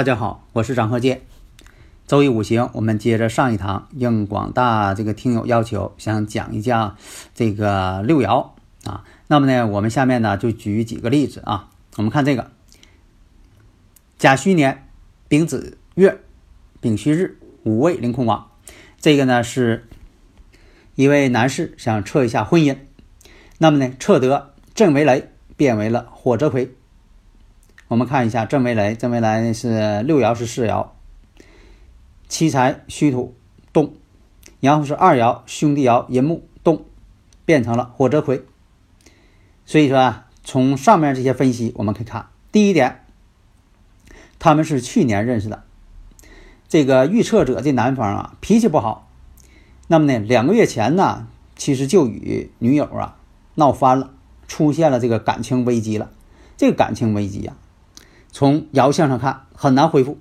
大家好，我是张鹤剑。周易五行，我们接着上一堂，应广大这个听友要求，想讲一讲这个六爻啊。那么呢，我们下面呢就举几个例子啊。我们看这个甲戌年丙子月丙戌日五位凌空王，这个呢是一位男士想测一下婚姻，那么呢测得震为雷，变为了火泽魁。我们看一下震为雷，震为雷是六爻是四爻，七财虚土动，然后是二爻兄弟爻寅木动，变成了火泽魁。所以说啊，从上面这些分析我们可以看，第一点，他们是去年认识的，这个预测者这男方啊脾气不好，那么呢两个月前呢其实就与女友啊闹翻了，出现了这个感情危机了，这个感情危机啊。从爻象上看很难恢复。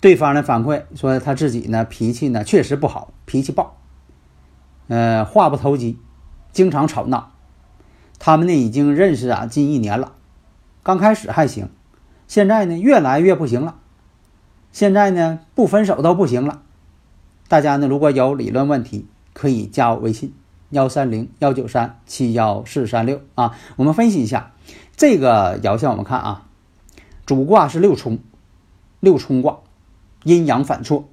对方呢反馈说他自己呢脾气呢确实不好，脾气暴，呃话不投机，经常吵闹。他们呢已经认识啊近一年了，刚开始还行，现在呢越来越不行了。现在呢不分手都不行了。大家呢如果有理论问题，可以加我微信幺三零幺九三七幺四三六啊。我们分析一下这个爻象，我们看啊。主卦是六冲，六冲卦，阴阳反错，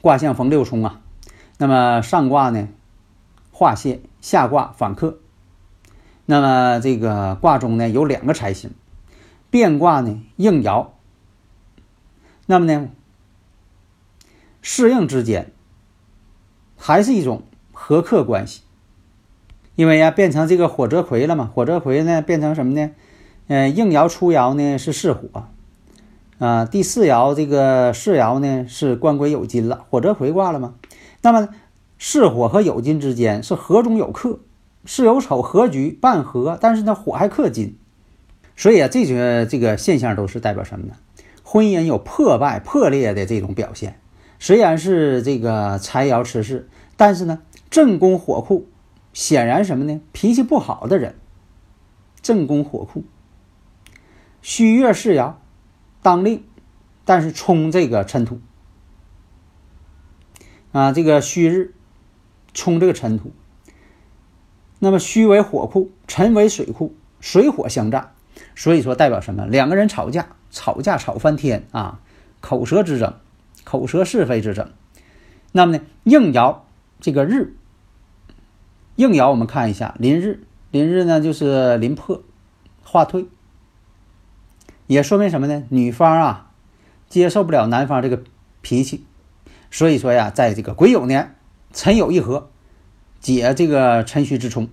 卦象逢六冲啊。那么上卦呢化泄，下卦反克。那么这个卦中呢有两个财星，变卦呢应爻。那么呢适应之间还是一种合克关系，因为呀变成这个火泽魁了嘛，火泽魁呢变成什么呢？嗯，应爻初爻呢是巳火，啊，第四爻这个巳爻呢是官鬼酉金了，火泽回卦了吗？那么巳火和酉金之间是合中有克，巳酉丑合局半合，但是呢火还克金，所以啊，这些这个现象都是代表什么呢？婚姻有破败破裂的这种表现。虽然是这个财爻持世，但是呢正宫火库，显然什么呢？脾气不好的人，正宫火库。虚月是爻，当令，但是冲这个尘土啊，这个虚日冲这个尘土。那么虚为火库，尘为水库，水火相战，所以说代表什么？两个人吵架，吵架吵翻天啊，口舌之争，口舌是非之争。那么呢，应爻这个日，应爻我们看一下，临日，临日呢就是临破，化退。也说明什么呢？女方啊，接受不了男方这个脾气，所以说呀，在这个癸酉年，辰酉一合，解这个辰戌之冲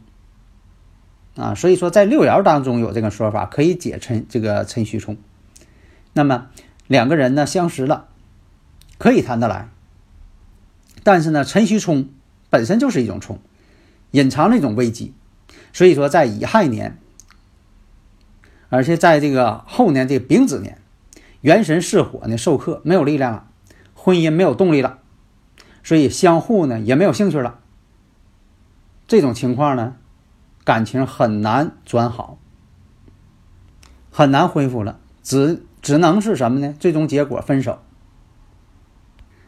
啊。所以说，在六爻当中有这个说法，可以解辰这个辰戌冲。那么两个人呢相识了，可以谈得来。但是呢，辰戌冲本身就是一种冲，隐藏了一种危机。所以说，在乙亥年。而且在这个后年这丙子年，元神巳火呢受克，没有力量了，婚姻没有动力了，所以相互呢也没有兴趣了。这种情况呢，感情很难转好，很难恢复了，只只能是什么呢？最终结果分手。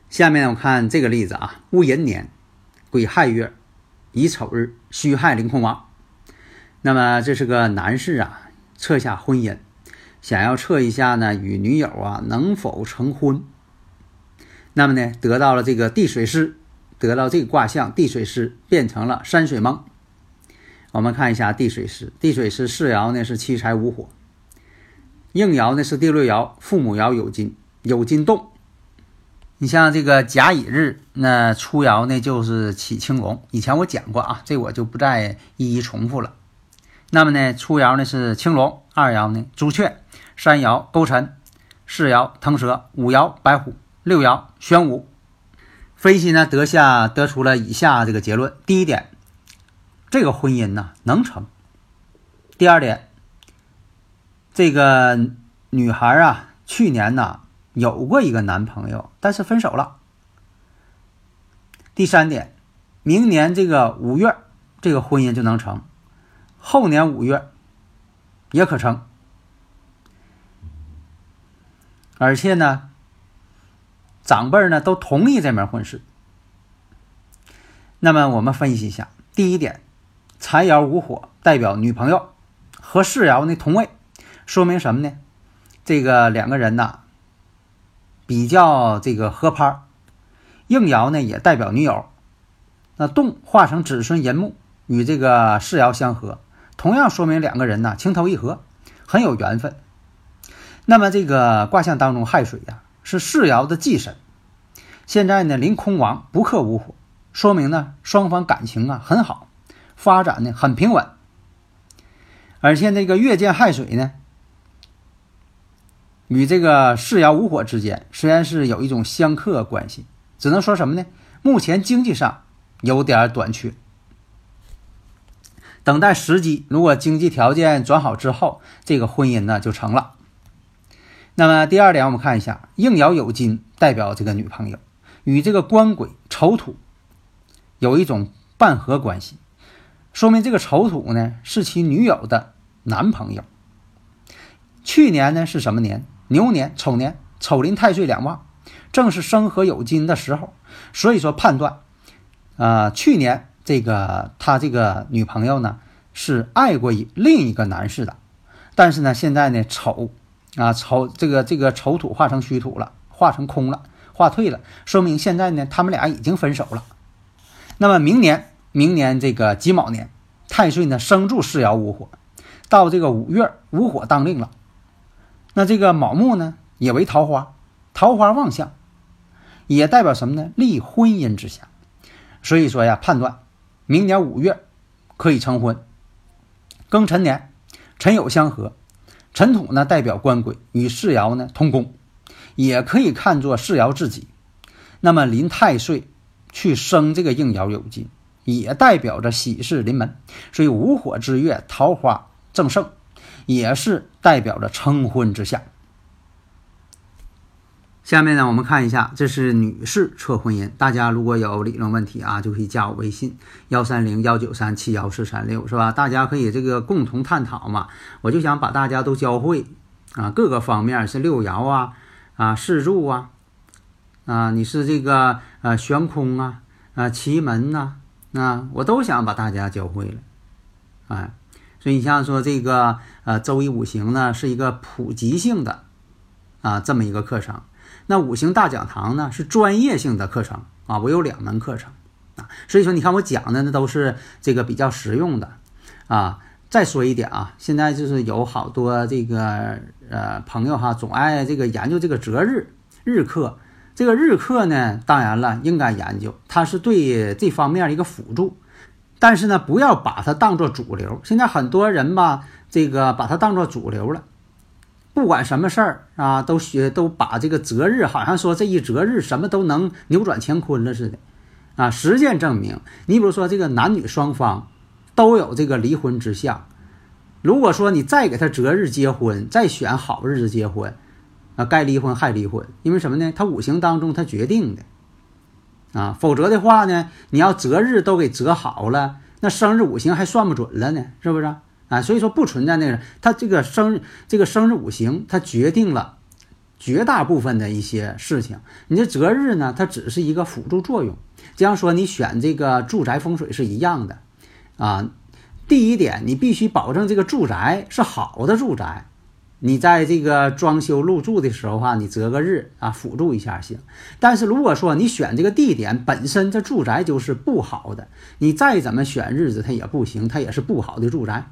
下面我看这个例子啊，戊寅年癸亥月乙丑日戌亥临空亡。那么这是个男士啊。测下婚姻，想要测一下呢，与女友啊能否成婚？那么呢，得到了这个地水师，得到这个卦象，地水师变成了山水蒙。我们看一下地水师，地水师四爻呢是七财五火，应爻呢是第六爻父母爻有金，有金动。你像这个甲乙日，那初爻呢就是起青龙。以前我讲过啊，这我就不再一一重复了。那么呢，初爻呢是青龙，二爻呢朱雀，三爻勾陈，四爻腾蛇，五爻白虎，六爻玄武。分析呢得下得出了以下这个结论：第一点，这个婚姻呢能成；第二点，这个女孩啊去年呢有过一个男朋友，但是分手了。第三点，明年这个五月这个婚姻就能成，后年五月也可成，而且呢。长辈呢都同意这门婚事。那么我们分析一下，第一点，财爻无火代表女朋友和世爻呢同位，说明什么呢？这个两个人呐比较这个合拍。应爻呢也代表女友，那动化成子孙寅木与这个世爻相合，同样说明两个人呢情投意合，很有缘分。那么这个卦象当中亥水呀。是世爻的忌神，现在呢临空亡不克无火，说明呢双方感情啊很好，发展呢很平稳。而且那个月见亥水呢，与这个世爻无火之间虽然是有一种相克关系，只能说什么呢？目前经济上有点短缺，等待时机，如果经济条件转好之后，这个婚姻呢就成了。那么第二点，我们看一下应爻有金，代表这个女朋友与这个官鬼丑土有一种半合关系，说明这个丑土呢是其女友的男朋友。去年呢是什么年？牛年，丑年，丑临太岁两旺，正是生合有金的时候。所以说判断，啊，去年这个他这个女朋友呢是爱过一另一个男士的，但是呢现在呢丑。啊，丑这个这个丑土化成虚土了，化成空了，化退了，说明现在呢，他们俩已经分手了。那么明年，明年这个己卯年，太岁呢生助四爻无火，到这个五月无火当令了。那这个卯木呢也为桃花，桃花旺相，也代表什么呢？立婚姻之下。所以说呀，判断明年五月可以成婚。庚辰年，辰酉相合。辰土呢代表官鬼，与世爻呢同宫，也可以看作世爻自己。那么临太岁去生这个应爻有金，也代表着喜事临门。所以五火之月，桃花正盛，也是代表着成婚之象。下面呢，我们看一下，这是女士测婚姻。大家如果有理论问题啊，就可以加我微信幺三零幺九三七幺四三六，是吧？大家可以这个共同探讨嘛。我就想把大家都教会啊，各个方面是六爻啊，啊四柱啊，啊你是这个呃悬空啊，啊奇门呐，啊我都想把大家教会了，哎，所以你像说这个呃周易五行呢，是一个普及性的啊这么一个课程。那五行大讲堂呢是专业性的课程啊，我有两门课程啊，所以说你看我讲的那都是这个比较实用的啊。再说一点啊，现在就是有好多这个呃朋友哈，总爱这个研究这个择日日课，这个日课呢，当然了应该研究，它是对这方面一个辅助，但是呢不要把它当做主流。现在很多人吧，这个把它当做主流了。不管什么事儿啊，都学都把这个择日，好像说这一择日什么都能扭转乾坤了似的，啊，实践证明，你比如说这个男女双方都有这个离婚之象，如果说你再给他择日结婚，再选好日子结婚，啊，该离婚还离婚，因为什么呢？他五行当中他决定的，啊，否则的话呢，你要择日都给择好了，那生日五行还算不准了呢，是不是？啊，所以说不存在那个，他这个生这个生日五行，它决定了绝大部分的一些事情。你这择日呢，它只是一个辅助作用。就像说你选这个住宅风水是一样的，啊，第一点你必须保证这个住宅是好的住宅。你在这个装修入住的时候哈，你择个日啊，辅助一下行。但是如果说你选这个地点本身这住宅就是不好的，你再怎么选日子它也不行，它也是不好的住宅。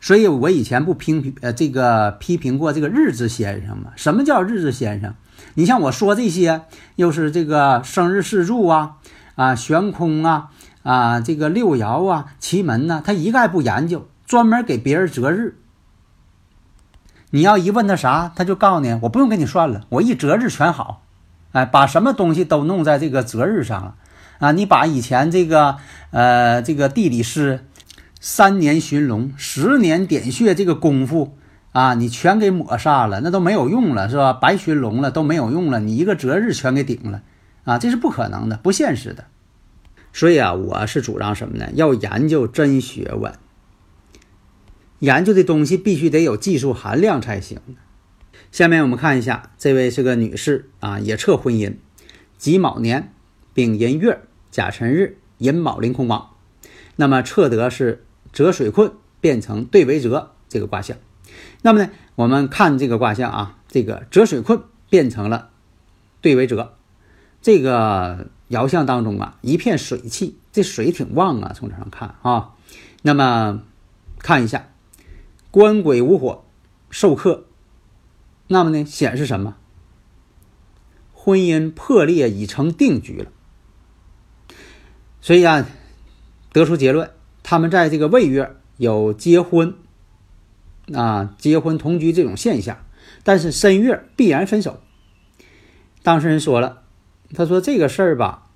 所以我以前不批评呃这个批评过这个日子先生嘛？什么叫日子先生？你像我说这些，又是这个生日四柱啊，啊悬空啊，啊这个六爻啊，奇门呢，他一概不研究，专门给别人择日。你要一问他啥，他就告诉你，我不用给你算了，我一择日全好。哎，把什么东西都弄在这个择日上了啊！你把以前这个呃这个地理师三年寻龙、十年点穴这个功夫啊，你全给抹煞了，那都没有用了，是吧？白寻龙了都没有用了，你一个择日全给顶了啊！这是不可能的，不现实的。所以啊，我是主张什么呢？要研究真学问，研究的东西必须得有技术含量才行。下面我们看一下，这位是个女士啊，也测婚姻，己卯年丙寅月甲辰日寅卯临空亡，那么测得是折水困变成兑为泽这个卦象。那么呢，我们看这个卦象啊，这个折水困变成了兑为泽，这个爻象当中啊，一片水气，这水挺旺啊，从这上看啊。那么看一下，官鬼无火受克。那么呢，显示什么？婚姻破裂已成定局了。所以啊，得出结论，他们在这个未月有结婚啊、结婚同居这种现象，但是申月必然分手。当事人说了，他说这个事儿吧，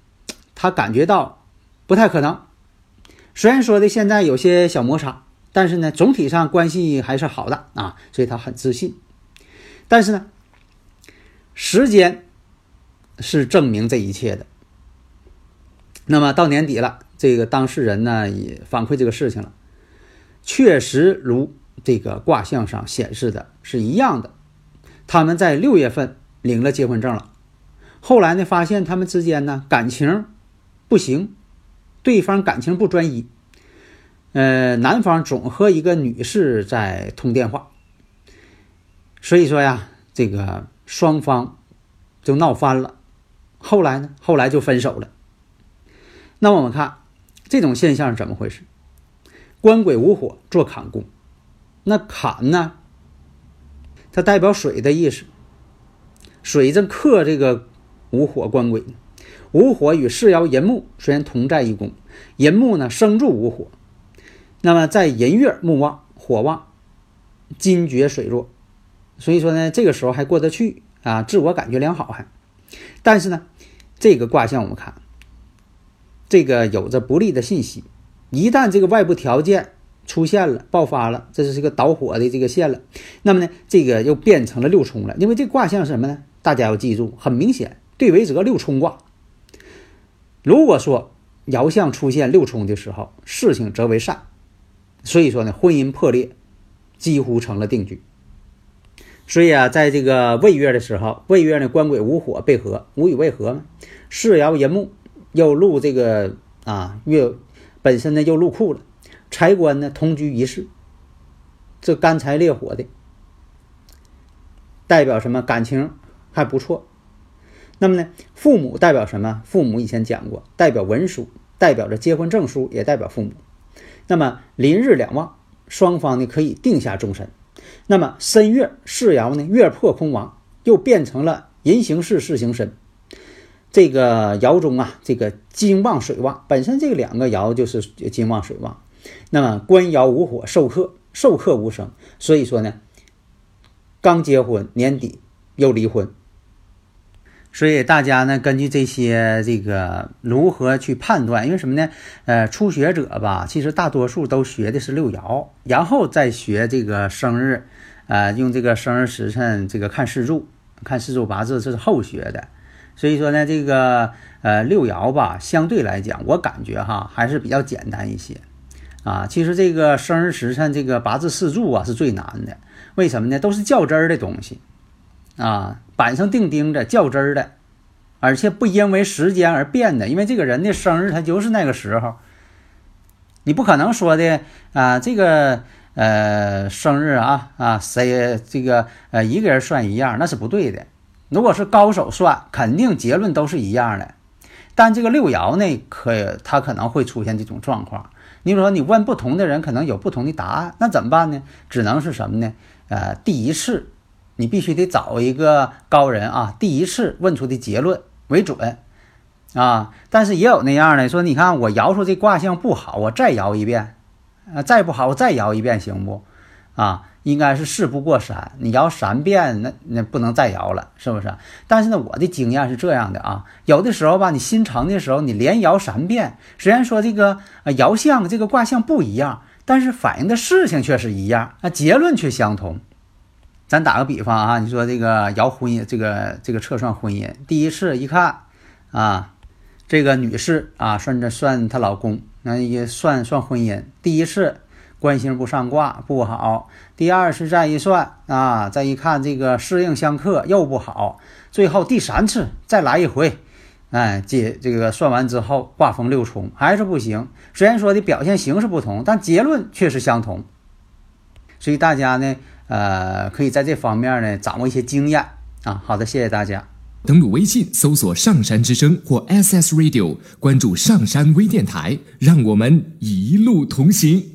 他感觉到不太可能。虽然说的现在有些小摩擦，但是呢，总体上关系还是好的啊，所以他很自信。但是呢，时间是证明这一切的。那么到年底了，这个当事人呢也反馈这个事情了，确实如这个卦象上显示的是一样的。他们在六月份领了结婚证了，后来呢发现他们之间呢感情不行，对方感情不专一。呃，男方总和一个女士在通电话。所以说呀，这个双方就闹翻了，后来呢，后来就分手了。那我们看这种现象是怎么回事？官鬼无火做坎宫，那坎呢，它代表水的意思，水正克这个无火官鬼，无火与世爻寅木虽然同在一宫，寅木呢生助无火，那么在寅月木旺火旺，金绝水弱。所以说呢，这个时候还过得去。啊，自我感觉良好还。但是呢，这个卦象我们看，这个有着不利的信息。一旦这个外部条件出现了、爆发了，这是一个导火的这个线了，那么呢，这个又变成了六冲了。因为这卦象是什么呢？大家要记住，很明显，对为泽六冲卦。如果说爻象出现六冲的时候，事情则为善。所以说呢，婚姻破裂几乎成了定局。所以啊，在这个未月的时候，未月呢官鬼无火被合，无以为合嘛。世爻寅木又入这个啊月，本身呢又入库了。财官呢同居一室，这干柴烈火的，代表什么？感情还不错。那么呢，父母代表什么？父母以前讲过，代表文书，代表着结婚证书，也代表父母。那么临日两旺，双方呢可以定下终身。那么申月世爻呢，月破空亡，又变成了寅行巳，巳行申。这个爻中啊，这个金旺水旺，本身这两个爻就是金旺水旺。那么官爻无火受克，受克无生，所以说呢，刚结婚年底又离婚。所以大家呢，根据这些这个如何去判断？因为什么呢？呃，初学者吧，其实大多数都学的是六爻，然后再学这个生日，呃，用这个生日时辰这个看四柱，看四柱八字，这是后学的。所以说呢，这个呃六爻吧，相对来讲，我感觉哈还是比较简单一些啊。其实这个生日时辰这个八字四柱啊是最难的，为什么呢？都是较真儿的东西啊。板上钉钉的较真儿的，而且不因为时间而变的，因为这个人的生日他就是那个时候，你不可能说的啊，这个呃生日啊啊谁这个呃一个人算一样那是不对的。如果是高手算，肯定结论都是一样的。但这个六爻呢，可他可能会出现这种状况。你比如说你问不同的人，可能有不同的答案，那怎么办呢？只能是什么呢？呃，第一次。你必须得找一个高人啊，第一次问出的结论为准啊。但是也有那样的说，你看我摇出这卦象不好，我再摇一遍，啊，再不好我再摇一遍行不？啊，应该是事不过三，你摇三遍，那那不能再摇了，是不是？但是呢，我的经验是这样的啊，有的时候吧，你心诚的时候，你连摇三遍，虽然说这个呃摇象这个卦象不一样，但是反映的事情却是一样，那结论却相同。咱打个比方啊，你说这个摇婚姻，这个这个测算婚姻，第一次一看啊，这个女士啊，算着算她老公，那也算算婚姻，第一次。官星不上卦不好，第二次再一算啊，再一看这个适应相克又不好，最后第三次再来一回，哎，这这个算完之后卦风六冲还是不行。虽然说的表现形式不同，但结论确实相同。所以大家呢，呃，可以在这方面呢掌握一些经验啊。好的，谢谢大家。登录微信搜索“上山之声”或 SS Radio，关注上山微电台，让我们一路同行。